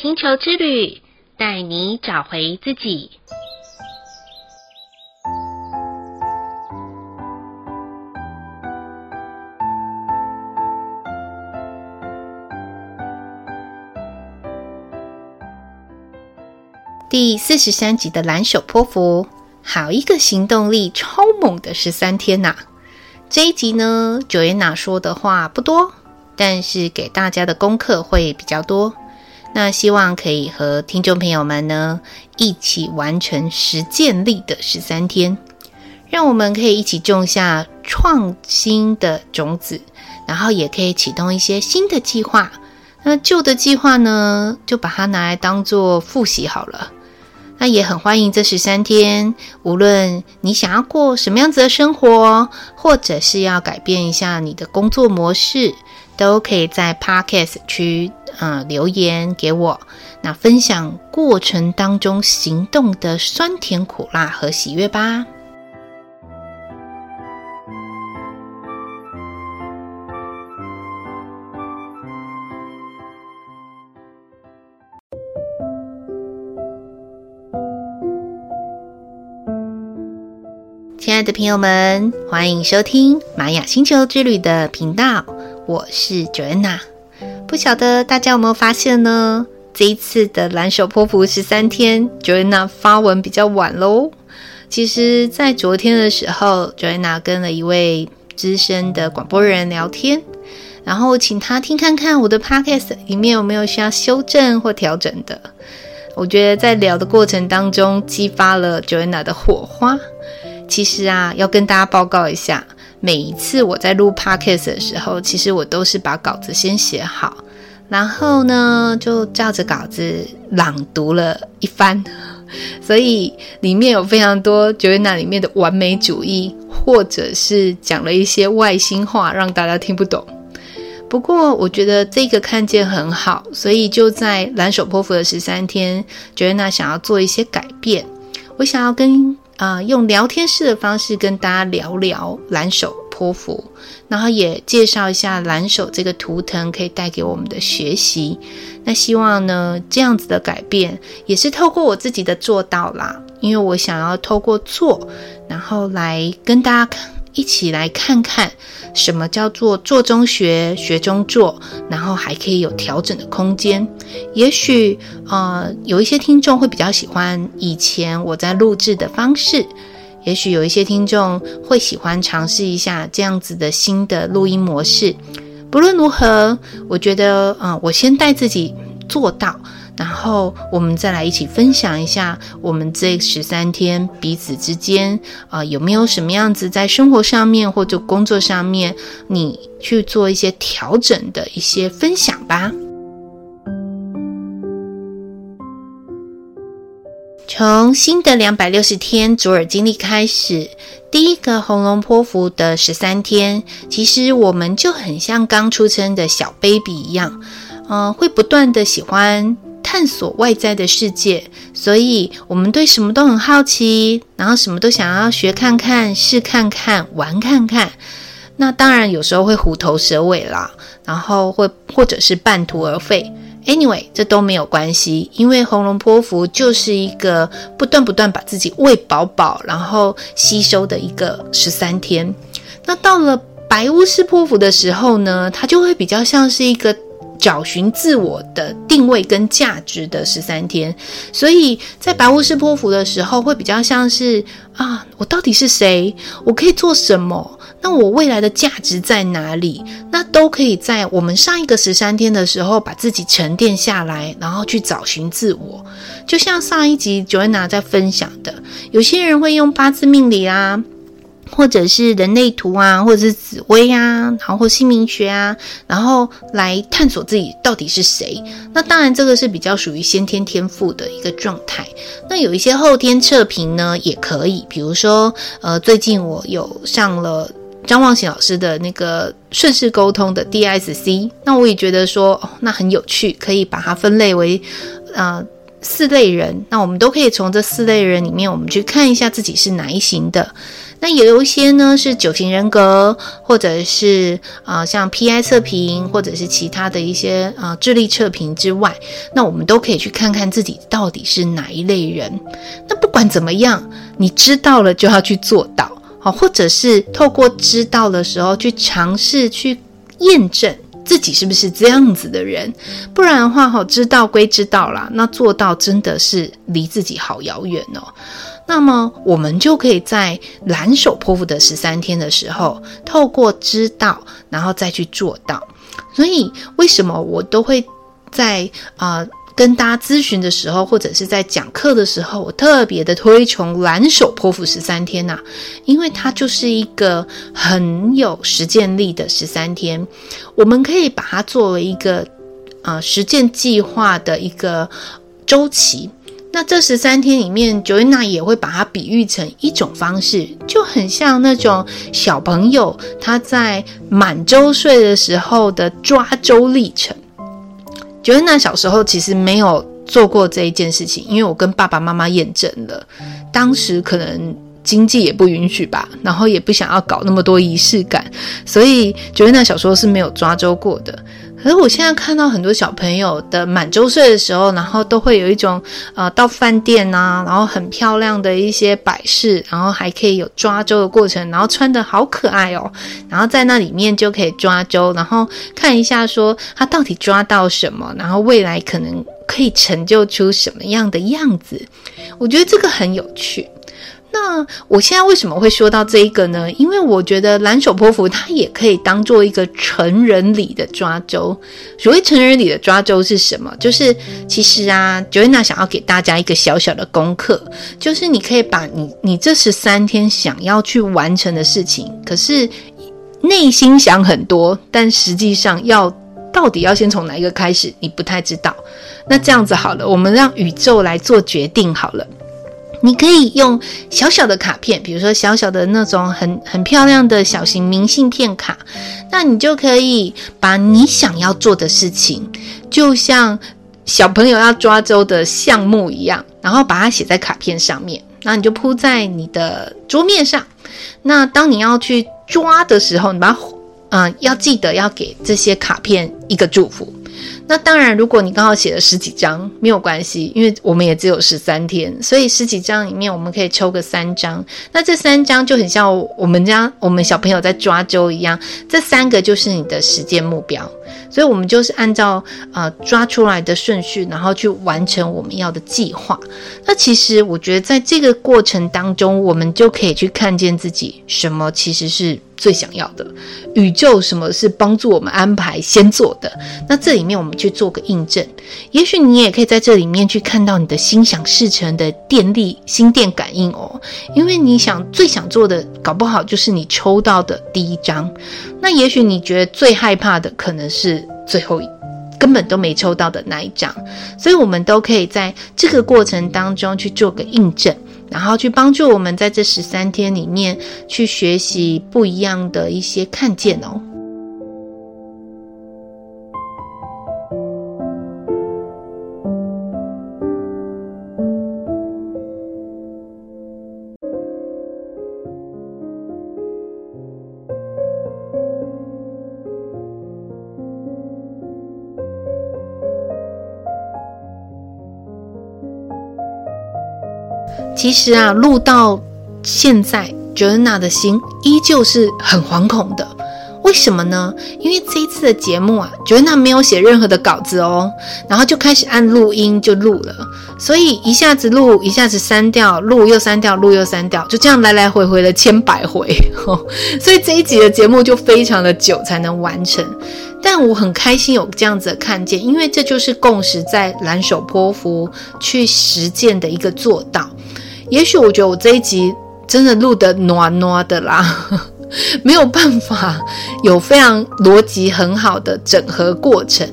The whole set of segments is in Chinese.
星球之旅，带你找回自己。第四十三集的蓝手波符，好一个行动力超猛的十三天呐！这一集呢，Joanna 说的话不多，但是给大家的功课会比较多。那希望可以和听众朋友们呢一起完成实践力的十三天，让我们可以一起种下创新的种子，然后也可以启动一些新的计划。那旧的计划呢，就把它拿来当做复习好了。那也很欢迎这十三天，无论你想要过什么样子的生活，或者是要改变一下你的工作模式，都可以在 Podcast 区、呃、留言给我，那分享过程当中行动的酸甜苦辣和喜悦吧。亲爱的朋友们，欢迎收听玛雅星球之旅的频道，我是 Joanna。不晓得大家有没有发现呢？这一次的蓝手波符十三天，Joanna 发文比较晚喽。其实，在昨天的时候，Joanna 跟了一位资深的广播人聊天，然后请他听看看我的 Podcast 里面有没有需要修正或调整的。我觉得在聊的过程当中，激发了 Joanna 的火花。其实啊，要跟大家报告一下，每一次我在录 podcast 的时候，其实我都是把稿子先写好，然后呢，就照着稿子朗读了一番。所以里面有非常多 Joana 里面的完美主义，或者是讲了一些外星话，让大家听不懂。不过我觉得这个看见很好，所以就在蓝手波符的十三天，Joana 想要做一些改变，我想要跟。啊、用聊天式的方式跟大家聊聊蓝手泼妇，然后也介绍一下蓝手这个图腾可以带给我们的学习。那希望呢，这样子的改变也是透过我自己的做到啦，因为我想要透过做，然后来跟大家。一起来看看什么叫做做中学，学中做，然后还可以有调整的空间。也许呃，有一些听众会比较喜欢以前我在录制的方式，也许有一些听众会喜欢尝试一下这样子的新的录音模式。不论如何，我觉得啊、呃，我先带自己做到。然后我们再来一起分享一下，我们这十三天彼此之间啊、有没有什么样子在生活上面或者工作上面，你去做一些调整的一些分享吧。从新的两百六十天卓尔经历开始，第一个红龙波符的十三天，其实我们就很像刚出生的小 baby 一样，嗯、会不断的喜欢。探索外在的世界，所以我们对什么都很好奇，然后什么都想要学看看、试看看、玩看看。那当然有时候会虎头蛇尾啦，然后会或者是半途而废。Anyway，这都没有关系，因为红龙波符就是一个不断不断把自己喂饱饱，然后吸收的一个十三天。那到了白巫师波符的时候呢，它就会比较像是一个。找寻自我的定位跟价值的十三天，所以在白巫师波符的时候，会比较像是啊，我到底是谁？我可以做什么？那我未来的价值在哪里？那都可以在我们上一个十三天的时候，把自己沉淀下来，然后去找寻自我。就像上一集 Joanna 在分享的，有些人会用八字命理啊。或者是人类图啊，或者是紫微啊，然后或姓名学啊，然后来探索自己到底是谁。那当然，这个是比较属于先天天赋的一个状态。那有一些后天测评呢，也可以。比如说，呃，最近我有上了张望行老师的那个顺势沟通的 DSC，那我也觉得说，哦，那很有趣，可以把它分类为，呃。四类人，那我们都可以从这四类人里面，我们去看一下自己是哪一型的。那也有一些呢是九型人格，或者是啊、像 PI 测评，或者是其他的一些啊、智力测评之外，那我们都可以去看看自己到底是哪一类人。那不管怎么样，你知道了就要去做到，好，或者是透过知道的时候去尝试去验证。自己是不是这样子的人？不然的话，哈，知道归知道啦，那做到真的是离自己好遥远哦。那么，我们就可以在蓝手泼妇的十三天的时候，透过知道，然后再去做到。所以，为什么我都会在啊？跟大家咨询的时候，或者是在讲课的时候，我特别的推崇蓝手波符十三天呐、因为它就是一个很有实践力的十三天，我们可以把它作为一个、呃、实践计划的一个周期。那这十三天里面，Joanna 也会把它比喻成一种方式，就很像那种小朋友他在满周岁的时候的抓周历程。九恩娜小时候其实没有做过这一件事情，因为我跟爸爸妈妈验证了，当时可能经济也不允许吧，然后也不想要搞那么多仪式感，所以九恩娜小时候是没有抓周过的。可是我现在看到很多小朋友的满周岁的时候，然后都会有一种呃到饭店啊，然后很漂亮的一些摆饰，然后还可以有抓周的过程，然后穿的好可爱哦，然后在那里面就可以抓周，然后看一下说他到底抓到什么，然后未来可能可以成就出什么样的样子，我觉得这个很有趣。那我现在为什么会说到这一个呢？因为我觉得蓝手波符它也可以当做一个成人礼的抓周。所谓成人礼的抓周是什么？就是其实啊，Joanna 想要给大家一个小小的功课，就是你可以把你你这十三天想要去完成的事情，可是内心想很多，但实际上要到底要先从哪一个开始，你不太知道。那这样子好了，我们让宇宙来做决定好了。你可以用小小的卡片，比如说小小的那种很很漂亮的小型明信片卡，那你就可以把你想要做的事情，就像小朋友要抓周的项目一样，然后把它写在卡片上面，那你就铺在你的桌面上。那当你要去抓的时候，你把，嗯、要记得要给这些卡片一个祝福。那当然，如果你刚好写了十几张，没有关系，因为我们也只有十三天，所以十几张里面我们可以抽个三张。那这三张就很像我们家我们小朋友在抓周一样，这三个就是你的实践目标。所以，我们就是按照呃抓出来的顺序，然后去完成我们要的计划。那其实我觉得，在这个过程当中，我们就可以去看见自己什么其实是最想要的，宇宙什么是帮助我们安排先做的。那这里面我们去做个印证，也许你也可以在这里面去看到你的心想事成的电力心电感应哦。因为你想最想做的，搞不好就是你抽到的第一张。那也许你觉得最害怕的，可能是。最后根本都没抽到的那一张，所以我们都可以在这个过程当中去做个印证，然后去帮助我们在这十三天里面去学习不一样的一些看见哦。其实啊，录到现在，Joanna 的心依旧是很惶恐的。为什么呢？因为这一次的节目啊，Joanna 没有写任何的稿子哦，然后就开始按录音就录了，所以一下子录，一下子删掉，录又删掉，录又删掉，就这样来来回回了千百回，哦，所以这一集的节目就非常的久才能完成。但我很开心有这样子的看见，因为这就是共识在蓝手波符去实践的一个做到。也许我觉得我这一集真的录得暖暖的啦，没有办法有非常逻辑很好的整合过程，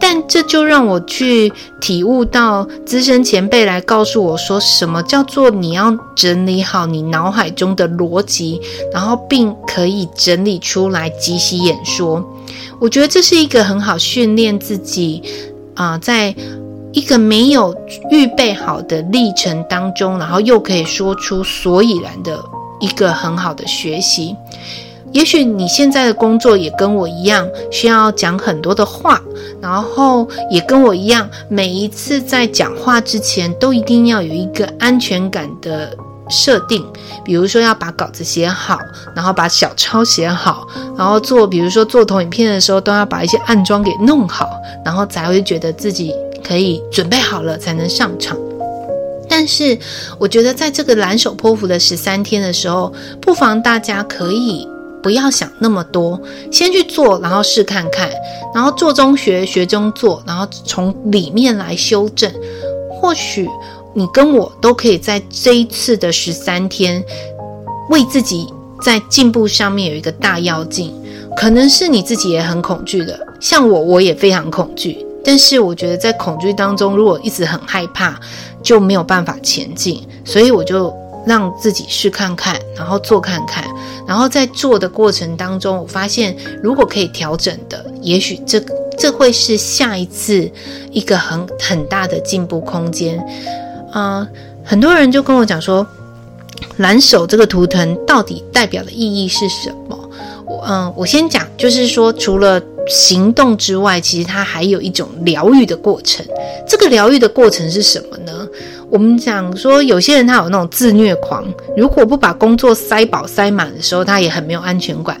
但这就让我去体悟到资深前辈来告诉我说，什么叫做你要整理好你脑海中的逻辑，然后并可以整理出来即席演说。我觉得这是一个很好训练自己啊、在。一个没有预备好的历程当中，然后又可以说出所以然的一个很好的学习。也许你现在的工作也跟我一样，需要讲很多的话，然后也跟我一样，每一次在讲话之前都一定要有一个安全感的设定，比如说要把稿子写好，然后把小抄写好，然后做，比如说做投影片的时候都要把一些暗装给弄好，然后才会觉得自己可以准备好了才能上场。但是我觉得在这个蓝手波符的十三天的时候，不妨大家可以。不要想那么多，先去做，然后试看看，然后做中学，学中做，然后从里面来修正。或许你跟我都可以在这一次的十三天，为自己在进步上面有一个大跃进。可能是你自己也很恐惧的，像我，我也非常恐惧。但是我觉得在恐惧当中，如果一直很害怕，就没有办法前进。所以我就。让自己试看看，然后做看看，然后在做的过程当中，我发现如果可以调整的，也许这这会是下一次一个很很大的进步空间。啊、呃，很多人就跟我讲说，蓝手这个图腾到底代表的意义是什么？我嗯，我先讲，就是说除了行动之外，其实它还有一种疗愈的过程。这个疗愈的过程是什么呢？我们讲说，有些人他有那种自虐狂，如果不把工作塞饱塞满的时候，他也很没有安全感。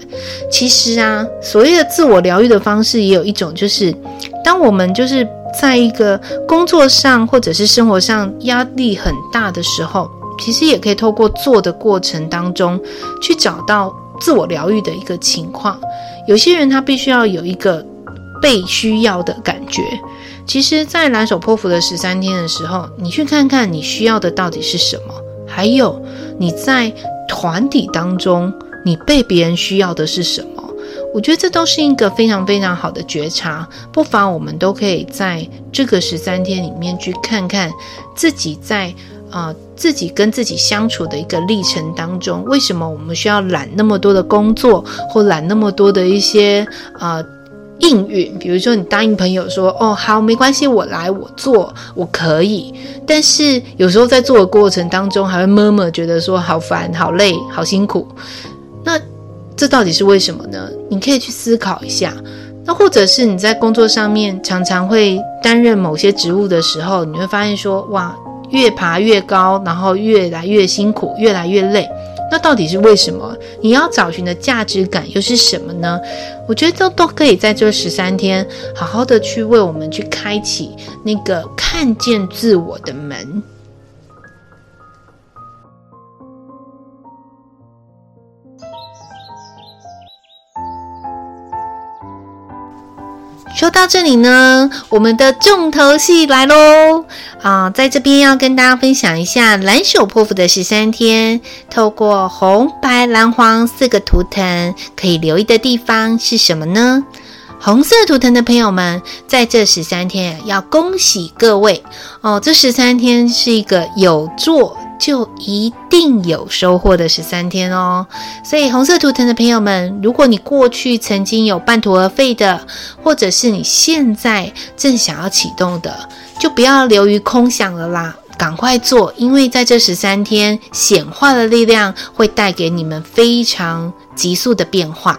其实啊，所谓的自我疗愈的方式，也有一种就是，当我们就是在一个工作上或者是生活上压力很大的时候，其实也可以透过做的过程当中，去找到自我疗愈的一个情况。有些人他必须要有一个被需要的感觉。其实，在蓝手波符的十三天的时候，你去看看你需要的到底是什么，还有你在团体当中，你被别人需要的是什么？我觉得这都是一个非常非常好的觉察。不妨我们都可以在这个十三天里面去看看自己在啊、自己跟自己相处的一个历程当中，为什么我们需要揽那么多的工作，或揽那么多的一些啊？应允，比如说你答应朋友说：“哦，好，没关系，我来，我做，我可以。”但是有时候在做的过程当中，还会默默觉得说：“好烦，好累，好辛苦。”那这到底是为什么呢？你可以去思考一下。那或者是你在工作上面常常会担任某些职务的时候，你会发现说：“哇，越爬越高，然后越来越辛苦，越来越累。”那到底是为什么？你要找寻的价值感又是什么呢？我觉得都都可以在这十三天好好的去为我们去开启那个看见自我的门。说到这里呢，我们的重头戏来喽！啊，在这边要跟大家分享一下蓝手波符的十三天，透过红、白、蓝、黄四个图腾可以留意的地方是什么呢？红色图腾的朋友们，在这十三天要恭喜各位哦！这十三天是一个有做。就一定有收获的十三天哦，所以红色图腾的朋友们，如果你过去曾经有半途而废的，或者是你现在正想要启动的，就不要流于空想了啦，赶快做，因为在这十三天显化的力量会带给你们非常急速的变化。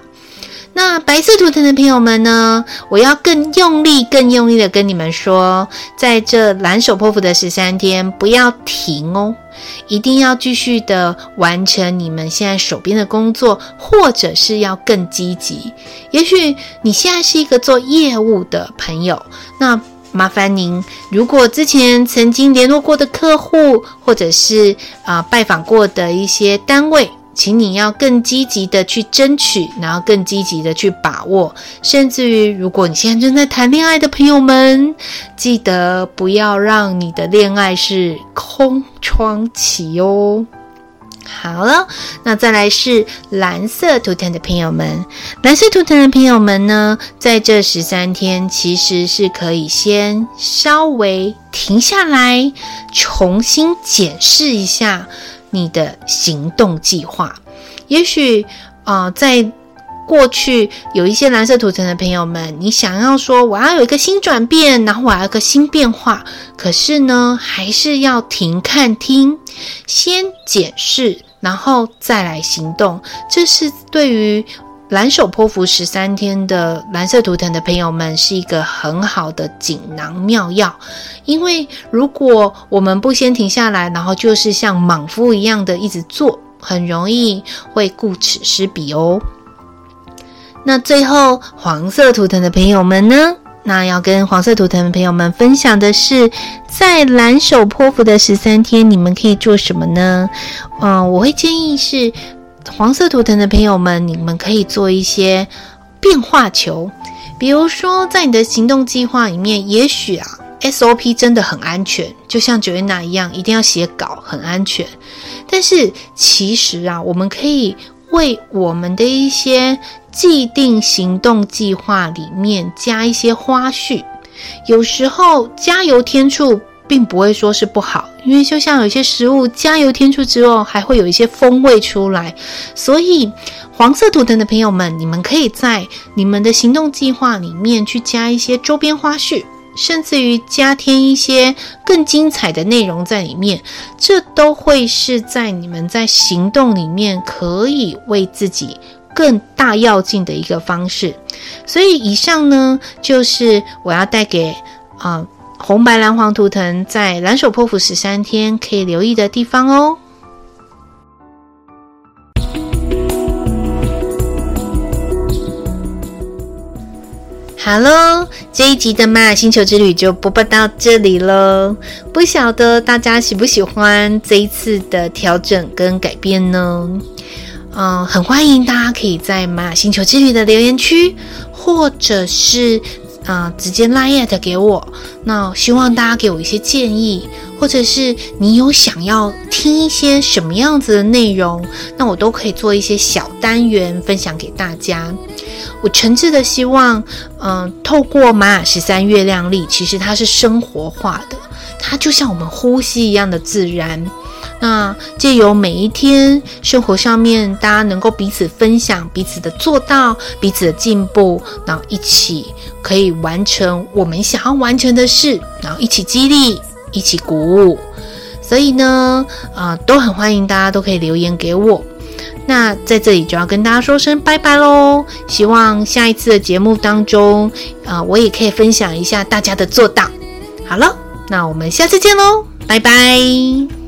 那白色图腾的朋友们呢？我要更用力、更用力的跟你们说，在这蓝手破釜的十三天，不要停哦，一定要继续的完成你们现在手边的工作，或者是要更积极。也许你现在是一个做业务的朋友，那麻烦您，如果之前曾经联络过的客户，或者是啊、拜访过的一些单位。请你要更积极的去争取，然后更积极的去把握，甚至于，如果你现在正在谈恋爱的朋友们，记得不要让你的恋爱是空窗期哦。好了，那再来是蓝色图腾的朋友们，蓝色图腾的朋友们呢，在这十三天其实是可以先稍微停下来，重新检视一下。你的行动计划，也许啊、在过去有一些蓝色图层的朋友们，你想要说我要有一个新转变，然后我要一个新变化，可是呢，还是要停看听，先检视，然后再来行动。这是对于蓝手波符十三天的蓝色图腾的朋友们是一个很好的锦囊妙药，因为如果我们不先停下来，然后就是像莽夫一样的一直做，很容易会顾此失彼哦。那最后，黄色图腾的朋友们呢？那要跟黄色图腾的朋友们分享的是，在蓝手波符的十三天，你们可以做什么呢？嗯、我会建议是黄色图腾的朋友们，你们可以做一些变化球，比如说在你的行动计划里面，也许啊，SOP 真的很安全，就像 Joanna 一样，一定要写稿，很安全。但是其实啊，我们可以为我们的一些既定行动计划里面加一些花絮，有时候加油添醋并不会说是不好，因为就像有些食物加油添醋之后，还会有一些风味出来。所以黄色图腾的朋友们，你们可以在你们的行动计划里面去加一些周边花絮。甚至于加添一些更精彩的内容在里面，这都会是在你们在行动里面可以为自己更大要进的一个方式。所以以上呢，就是我要带给啊、红白蓝黄图腾在蓝手破釜十三天可以留意的地方哦。好喽这一集的玛雅星球之旅就播报到这里了。不晓得大家喜不喜欢这一次的调整跟改变呢？嗯，很欢迎大家可以在玛雅星球之旅的留言区，或者是啊、直接 LINE@ 给我。那希望大家给我一些建议，或者是你有想要听一些什么样子的内容，那我都可以做一些小单元分享给大家。我诚挚的希望，嗯、透过玛雅十三月亮历，其实它是生活化的，它就像我们呼吸一样的自然。那借由每一天生活上面，大家能够彼此分享彼此的做到，彼此的进步，然后一起可以完成我们想要完成的事，然后一起激励，一起鼓舞。所以呢，啊、都很欢迎大家都可以留言给我。那在这里就要跟大家说声拜拜喽！希望下一次的节目当中，啊、呃，我也可以分享一下大家的做到。好了，那我们下次见喽，拜拜。